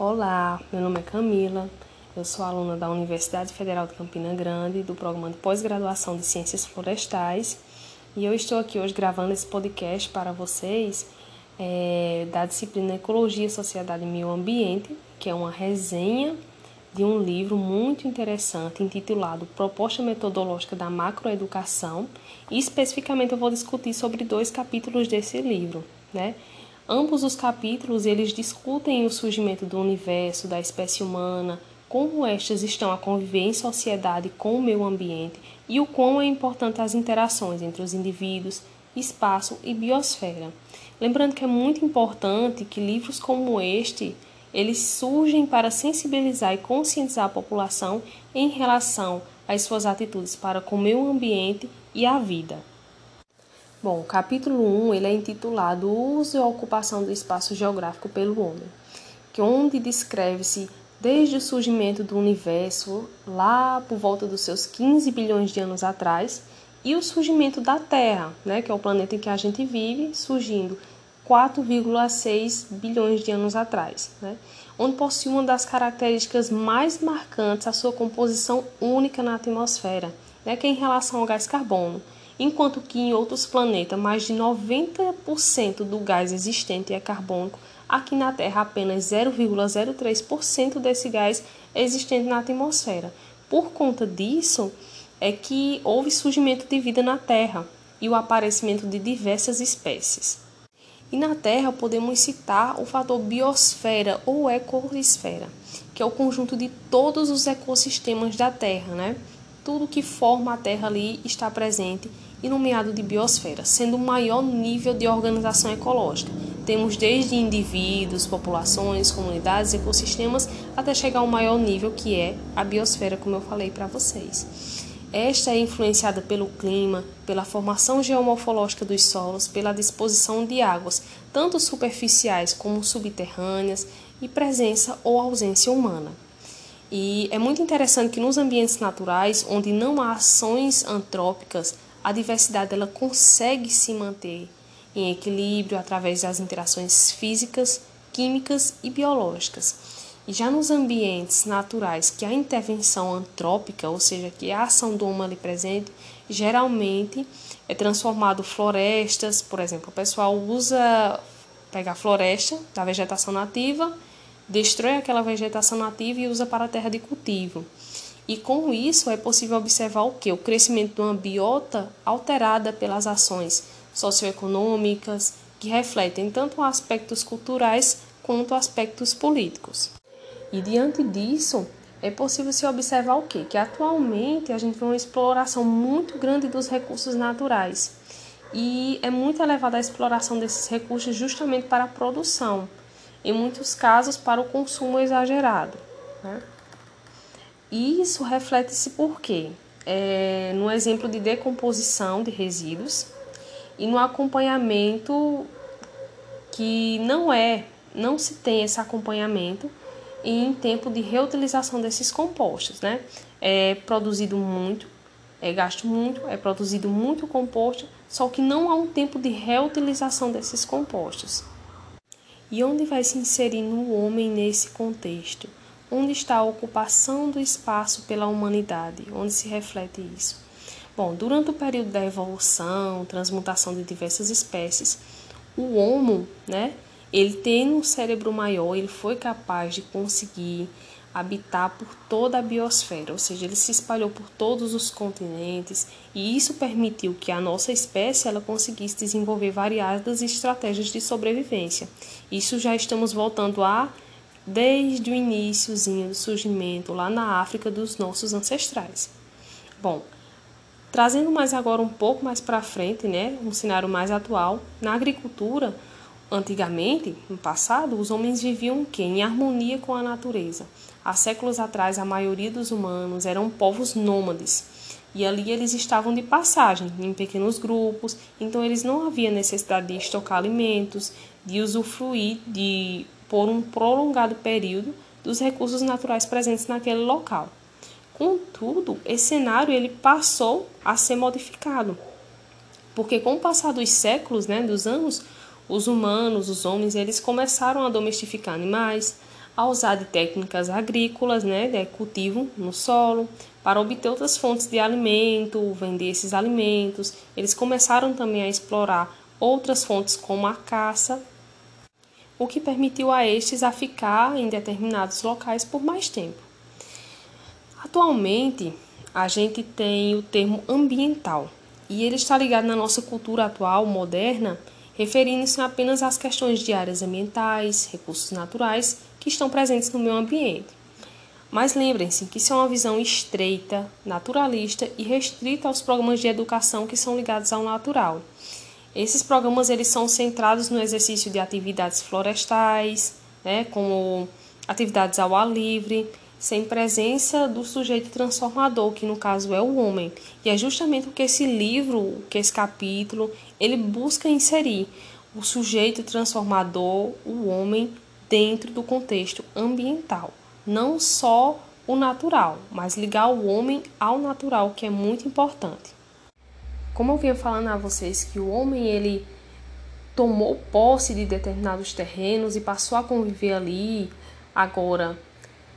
Olá, meu nome é Camila, eu sou aluna da Universidade Federal de Campina Grande, do programa de pós-graduação de Ciências Florestais, e eu estou aqui hoje gravando esse podcast para vocês é, da disciplina Ecologia, Sociedade e Meio Ambiente, que é uma resenha de um livro muito interessante intitulado Proposta Metodológica da Macroeducação, e especificamente eu vou discutir sobre dois capítulos desse livro, né? Ambos os capítulos eles discutem o surgimento do universo, da espécie humana, como estas estão a conviver em sociedade com o meio ambiente e o quão é importante as interações entre os indivíduos, espaço e biosfera. Lembrando que é muito importante que livros como este eles surgem para sensibilizar e conscientizar a população em relação às suas atitudes para com o meio ambiente e a vida. Bom, o capítulo 1 ele é intitulado Uso e Ocupação do Espaço Geográfico pelo Homem, que onde descreve-se desde o surgimento do universo, lá por volta dos seus 15 bilhões de anos atrás, e o surgimento da Terra, né, que é o planeta em que a gente vive, surgindo 4,6 bilhões de anos atrás, né, onde possui uma das características mais marcantes a sua composição única na atmosfera, né, que é em relação ao gás carbono enquanto que em outros planetas mais de 90% do gás existente é carbônico, aqui na Terra apenas 0,03% desse gás é existente na atmosfera. Por conta disso, é que houve surgimento de vida na Terra e o aparecimento de diversas espécies. E na Terra podemos citar o fator biosfera ou ecosfera, que é o conjunto de todos os ecossistemas da Terra, né? Tudo que forma a Terra ali está presente e nomeado de biosfera, sendo o maior nível de organização ecológica. Temos desde indivíduos, populações, comunidades, ecossistemas, até chegar ao maior nível que é a biosfera, como eu falei para vocês. Esta é influenciada pelo clima, pela formação geomorfológica dos solos, pela disposição de águas, tanto superficiais como subterrâneas, e presença ou ausência humana. E é muito interessante que nos ambientes naturais, onde não há ações antrópicas, a diversidade ela consegue se manter em equilíbrio através das interações físicas, químicas e biológicas. E já nos ambientes naturais que a intervenção antrópica, ou seja, que a ação do homem ali presente, geralmente é transformado florestas, por exemplo, o pessoal usa pega floresta da vegetação nativa, destrói aquela vegetação nativa e usa para a terra de cultivo. E com isso é possível observar o que? O crescimento de uma biota alterada pelas ações socioeconômicas que refletem tanto aspectos culturais quanto aspectos políticos. E diante disso, é possível se observar o quê? Que atualmente a gente vê uma exploração muito grande dos recursos naturais. E é muito elevada a exploração desses recursos justamente para a produção, em muitos casos para o consumo exagerado. Né? E isso reflete-se por quê? É, no exemplo de decomposição de resíduos e no acompanhamento que não é, não se tem esse acompanhamento em tempo de reutilização desses compostos, né? É produzido muito, é gasto muito, é produzido muito composto, só que não há um tempo de reutilização desses compostos. E onde vai se inserir o homem nesse contexto? Onde está a ocupação do espaço pela humanidade? Onde se reflete isso? Bom, durante o período da evolução, transmutação de diversas espécies, o Homo, né, ele tem um cérebro maior, ele foi capaz de conseguir habitar por toda a biosfera, ou seja, ele se espalhou por todos os continentes e isso permitiu que a nossa espécie ela conseguisse desenvolver variadas estratégias de sobrevivência. Isso já estamos voltando a desde o iníciozinho do surgimento lá na África dos nossos ancestrais. Bom, trazendo mais agora um pouco mais para frente, né, um cenário mais atual, na agricultura, antigamente, no passado, os homens viviam que em harmonia com a natureza. Há séculos atrás, a maioria dos humanos eram povos nômades. E ali eles estavam de passagem, em pequenos grupos, então eles não havia necessidade de estocar alimentos, de usufruir de por um prolongado período dos recursos naturais presentes naquele local. Contudo, esse cenário ele passou a ser modificado, porque com o passar dos séculos, né, dos anos, os humanos, os homens, eles começaram a domesticar animais, a usar de técnicas agrícolas, né, de cultivo no solo, para obter outras fontes de alimento, vender esses alimentos. Eles começaram também a explorar outras fontes como a caça, o que permitiu a estes a ficar em determinados locais por mais tempo. Atualmente, a gente tem o termo ambiental, e ele está ligado na nossa cultura atual, moderna, referindo-se apenas às questões de áreas ambientais, recursos naturais que estão presentes no meio ambiente. Mas lembrem-se que isso é uma visão estreita, naturalista e restrita aos programas de educação que são ligados ao natural. Esses programas eles são centrados no exercício de atividades florestais, né, como atividades ao ar livre, sem presença do sujeito transformador, que no caso é o homem. E é justamente o que esse livro, que esse capítulo, ele busca inserir o sujeito transformador, o homem, dentro do contexto ambiental. Não só o natural, mas ligar o homem ao natural, que é muito importante. Como eu vinha falando a vocês que o homem ele tomou posse de determinados terrenos e passou a conviver ali agora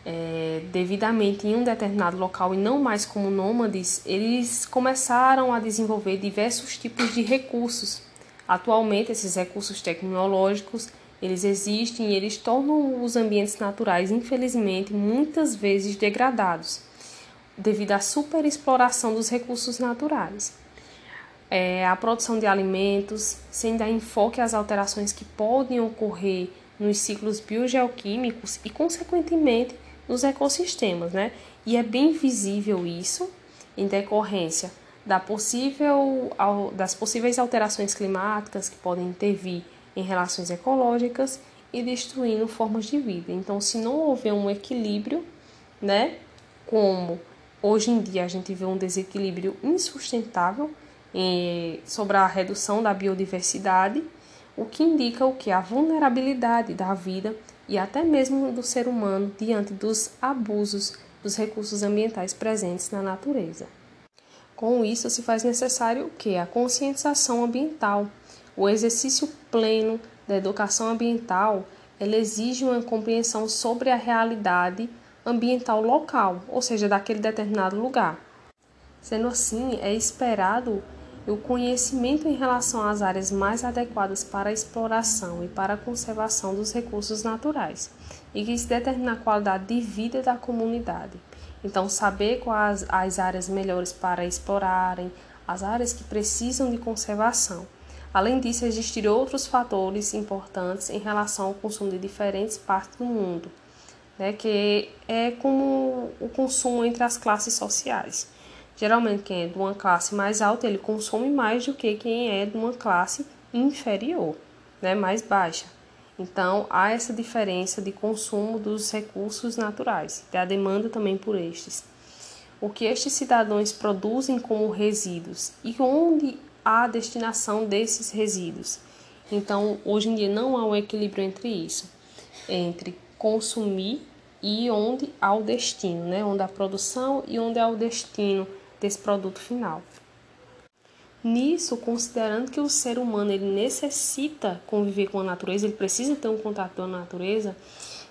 é, devidamente em um determinado local e não mais como nômades, eles começaram a desenvolver diversos tipos de recursos. Atualmente, esses recursos tecnológicos eles existem e eles tornam os ambientes naturais, infelizmente, muitas vezes degradados, devido à superexploração dos recursos naturais. É, a produção de alimentos, sem dar enfoque às alterações que podem ocorrer nos ciclos biogeoquímicos e, consequentemente, nos ecossistemas, né? E é bem visível isso em decorrência da possível, das possíveis alterações climáticas que podem intervir em relações ecológicas e destruindo formas de vida. Então, se não houver um equilíbrio, né, como hoje em dia a gente vê um desequilíbrio insustentável eh, sobre a redução da biodiversidade, o que indica o que a vulnerabilidade da vida e até mesmo do ser humano diante dos abusos dos recursos ambientais presentes na natureza. Com isso, se faz necessário o que? A conscientização ambiental. O exercício pleno da educação ambiental ela exige uma compreensão sobre a realidade ambiental local, ou seja, daquele determinado lugar. Sendo assim, é esperado o conhecimento em relação às áreas mais adequadas para a exploração e para a conservação dos recursos naturais, e que isso determina a qualidade de vida da comunidade. Então, saber quais as áreas melhores para explorarem, as áreas que precisam de conservação. Além disso, existem outros fatores importantes em relação ao consumo de diferentes partes do mundo, né, que é como o consumo entre as classes sociais. Geralmente, quem é de uma classe mais alta, ele consome mais do que quem é de uma classe inferior, né, mais baixa. Então, há essa diferença de consumo dos recursos naturais, e a demanda também por estes. O que estes cidadãos produzem como resíduos e onde a destinação desses resíduos. Então, hoje em dia não há um equilíbrio entre isso, entre consumir e onde há o destino, né? onde há a produção e onde há o destino desse produto final. Nisso, considerando que o ser humano ele necessita conviver com a natureza, ele precisa ter um contato com a natureza,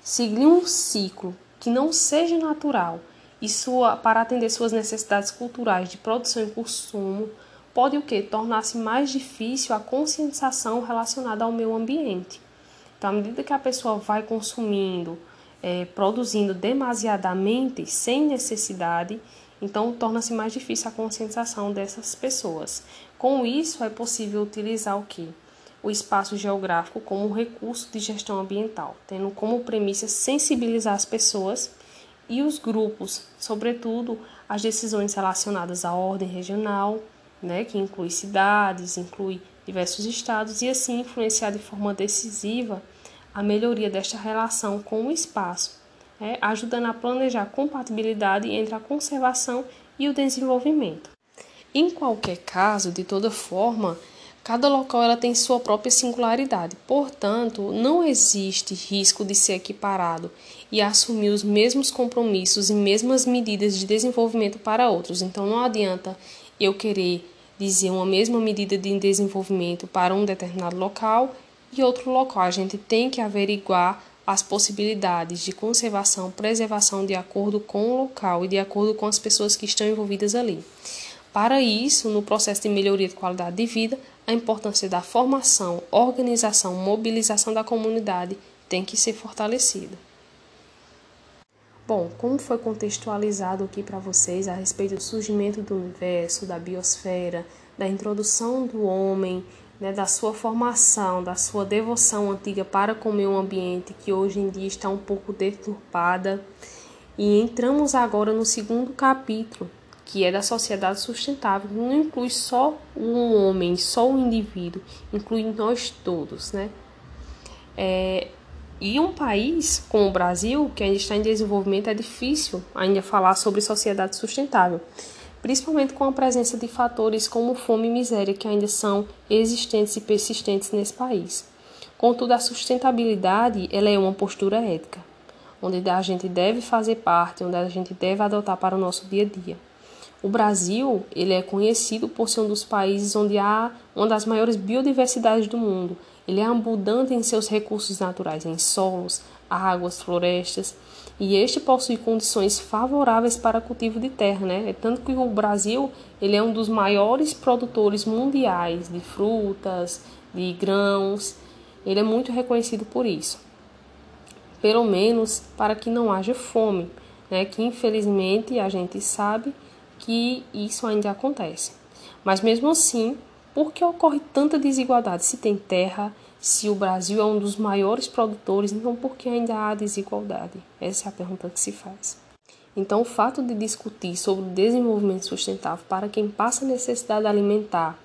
seguir um ciclo que não seja natural e sua, para atender suas necessidades culturais de produção e consumo, pode o que? Tornar-se mais difícil a conscientização relacionada ao meio ambiente. Então, à medida que a pessoa vai consumindo, é, produzindo demasiadamente, sem necessidade, então, torna-se mais difícil a conscientização dessas pessoas. Com isso, é possível utilizar o que? O espaço geográfico como recurso de gestão ambiental, tendo como premissa sensibilizar as pessoas e os grupos, sobretudo as decisões relacionadas à ordem regional, né, que inclui cidades, inclui diversos estados, e assim influenciar de forma decisiva a melhoria desta relação com o espaço, é, ajudando a planejar a compatibilidade entre a conservação e o desenvolvimento. Em qualquer caso, de toda forma, cada local ela tem sua própria singularidade, portanto, não existe risco de ser equiparado e assumir os mesmos compromissos e mesmas medidas de desenvolvimento para outros. Então, não adianta eu querer dizer uma mesma medida de desenvolvimento para um determinado local e outro local. A gente tem que averiguar as possibilidades de conservação, preservação de acordo com o local e de acordo com as pessoas que estão envolvidas ali. Para isso, no processo de melhoria de qualidade de vida, a importância da formação, organização, mobilização da comunidade tem que ser fortalecida. Bom, como foi contextualizado aqui para vocês a respeito do surgimento do universo, da biosfera, da introdução do homem, né, da sua formação, da sua devoção antiga para com o meio ambiente, que hoje em dia está um pouco deturpada. E entramos agora no segundo capítulo, que é da sociedade sustentável, não inclui só o homem, só o indivíduo, inclui nós todos, né? É, e um país como o Brasil, que ainda está em desenvolvimento, é difícil ainda falar sobre sociedade sustentável, principalmente com a presença de fatores como fome e miséria que ainda são existentes e persistentes nesse país. Contudo, a sustentabilidade ela é uma postura ética, onde a gente deve fazer parte, onde a gente deve adotar para o nosso dia a dia. O Brasil ele é conhecido por ser um dos países onde há uma das maiores biodiversidades do mundo, ele é abundante em seus recursos naturais, em solos, águas, florestas, e este possui condições favoráveis para cultivo de terra, né? É tanto que o Brasil ele é um dos maiores produtores mundiais de frutas, de grãos. Ele é muito reconhecido por isso. Pelo menos para que não haja fome, né? Que infelizmente a gente sabe que isso ainda acontece. Mas mesmo assim, por que ocorre tanta desigualdade? Se tem terra, se o Brasil é um dos maiores produtores, então por que ainda há desigualdade? Essa é a pergunta que se faz. Então, o fato de discutir sobre o desenvolvimento sustentável para quem passa necessidade alimentar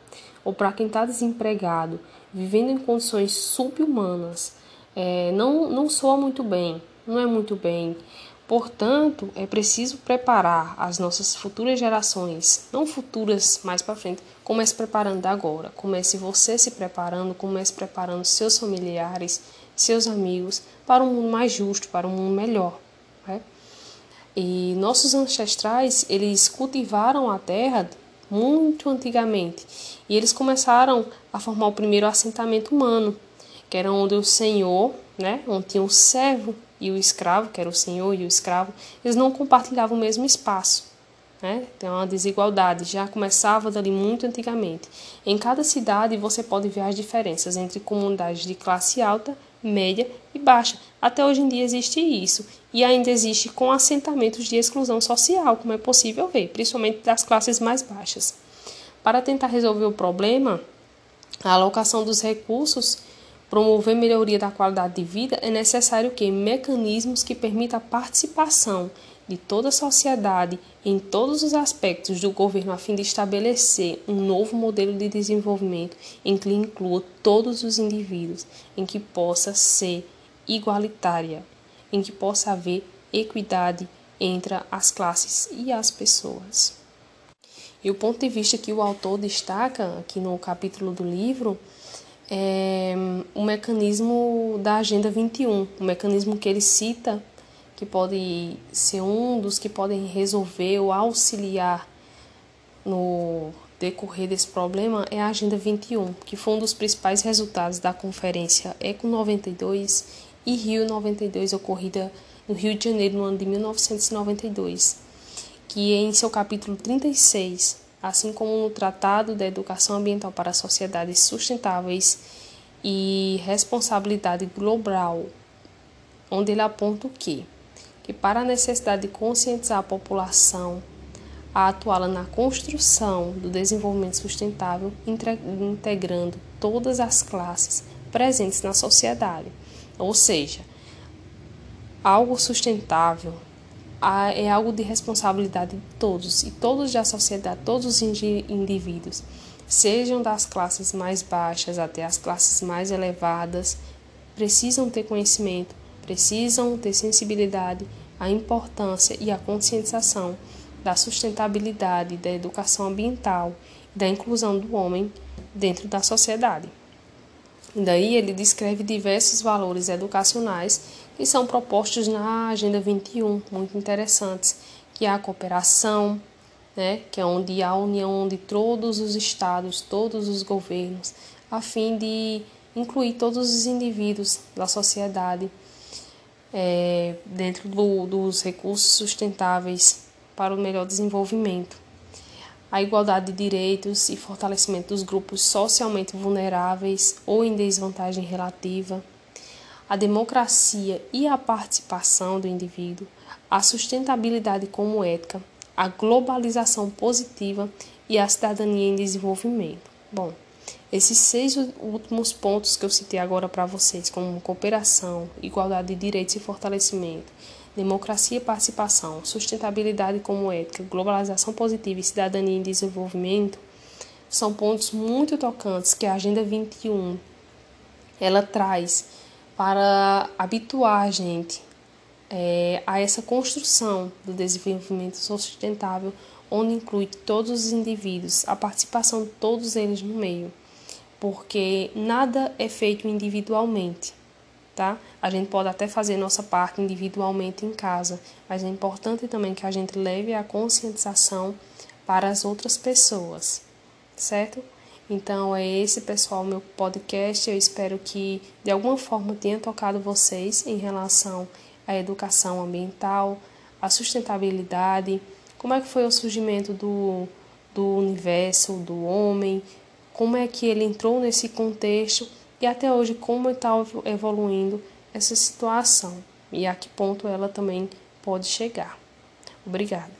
ou para quem está desempregado, vivendo em condições subhumanas, é, não, não soa muito bem, não é muito bem. Portanto, é preciso preparar as nossas futuras gerações, não futuras mais para frente, comece preparando agora. Comece você se preparando, comece preparando seus familiares, seus amigos para um mundo mais justo, para um mundo melhor. Né? E nossos ancestrais, eles cultivaram a terra muito antigamente e eles começaram a formar o primeiro assentamento humano, que era onde o senhor, né, onde tinha o servo e o escravo, que era o senhor e o escravo, eles não compartilhavam o mesmo espaço. Né? Tem uma desigualdade, já começava dali muito antigamente. Em cada cidade você pode ver as diferenças entre comunidades de classe alta, média e baixa. Até hoje em dia existe isso. E ainda existe com assentamentos de exclusão social, como é possível ver, principalmente das classes mais baixas. Para tentar resolver o problema, a alocação dos recursos promover melhoria da qualidade de vida, é necessário que mecanismos que permitam a participação de toda a sociedade em todos os aspectos do governo a fim de estabelecer um novo modelo de desenvolvimento em que inclua todos os indivíduos, em que possa ser igualitária, em que possa haver equidade entre as classes e as pessoas. E o ponto de vista que o autor destaca aqui no capítulo do livro é o mecanismo da Agenda 21, o mecanismo que ele cita que pode ser um dos que podem resolver ou auxiliar no decorrer desse problema é a Agenda 21, que foi um dos principais resultados da conferência Eco 92 e Rio 92, ocorrida no Rio de Janeiro no ano de 1992, que em seu capítulo 36, assim como no Tratado da Educação Ambiental para Sociedades Sustentáveis e Responsabilidade Global, onde ele aponta o que que para a necessidade de conscientizar a população a atuá-la na construção do desenvolvimento sustentável, integrando todas as classes presentes na sociedade. Ou seja, algo sustentável é algo de responsabilidade de todos e todos da sociedade, todos os indivíduos, sejam das classes mais baixas até as classes mais elevadas, precisam ter conhecimento precisam ter sensibilidade à importância e à conscientização da sustentabilidade, da educação ambiental e da inclusão do homem dentro da sociedade. Daí ele descreve diversos valores educacionais que são propostos na Agenda 21, muito interessantes, que é a cooperação, né, que é onde há a união de todos os estados, todos os governos, a fim de incluir todos os indivíduos da sociedade é, dentro do, dos recursos sustentáveis para o melhor desenvolvimento. A igualdade de direitos e fortalecimento dos grupos socialmente vulneráveis ou em desvantagem relativa, a democracia e a participação do indivíduo, a sustentabilidade como ética, a globalização positiva e a cidadania em desenvolvimento. Bom, esses seis últimos pontos que eu citei agora para vocês, como cooperação, igualdade de direitos e fortalecimento, democracia e participação, sustentabilidade como ética, globalização positiva e cidadania em desenvolvimento, são pontos muito tocantes que a Agenda 21 ela traz para habituar a gente é, a essa construção do desenvolvimento sustentável, onde inclui todos os indivíduos, a participação de todos eles no meio, porque nada é feito individualmente, tá? A gente pode até fazer nossa parte individualmente em casa, mas é importante também que a gente leve a conscientização para as outras pessoas, certo? Então é esse, pessoal, meu podcast. Eu espero que de alguma forma tenha tocado vocês em relação à educação ambiental, à sustentabilidade, como é que foi o surgimento do, do universo, do homem, como é que ele entrou nesse contexto e até hoje como está evoluindo essa situação e a que ponto ela também pode chegar. Obrigada.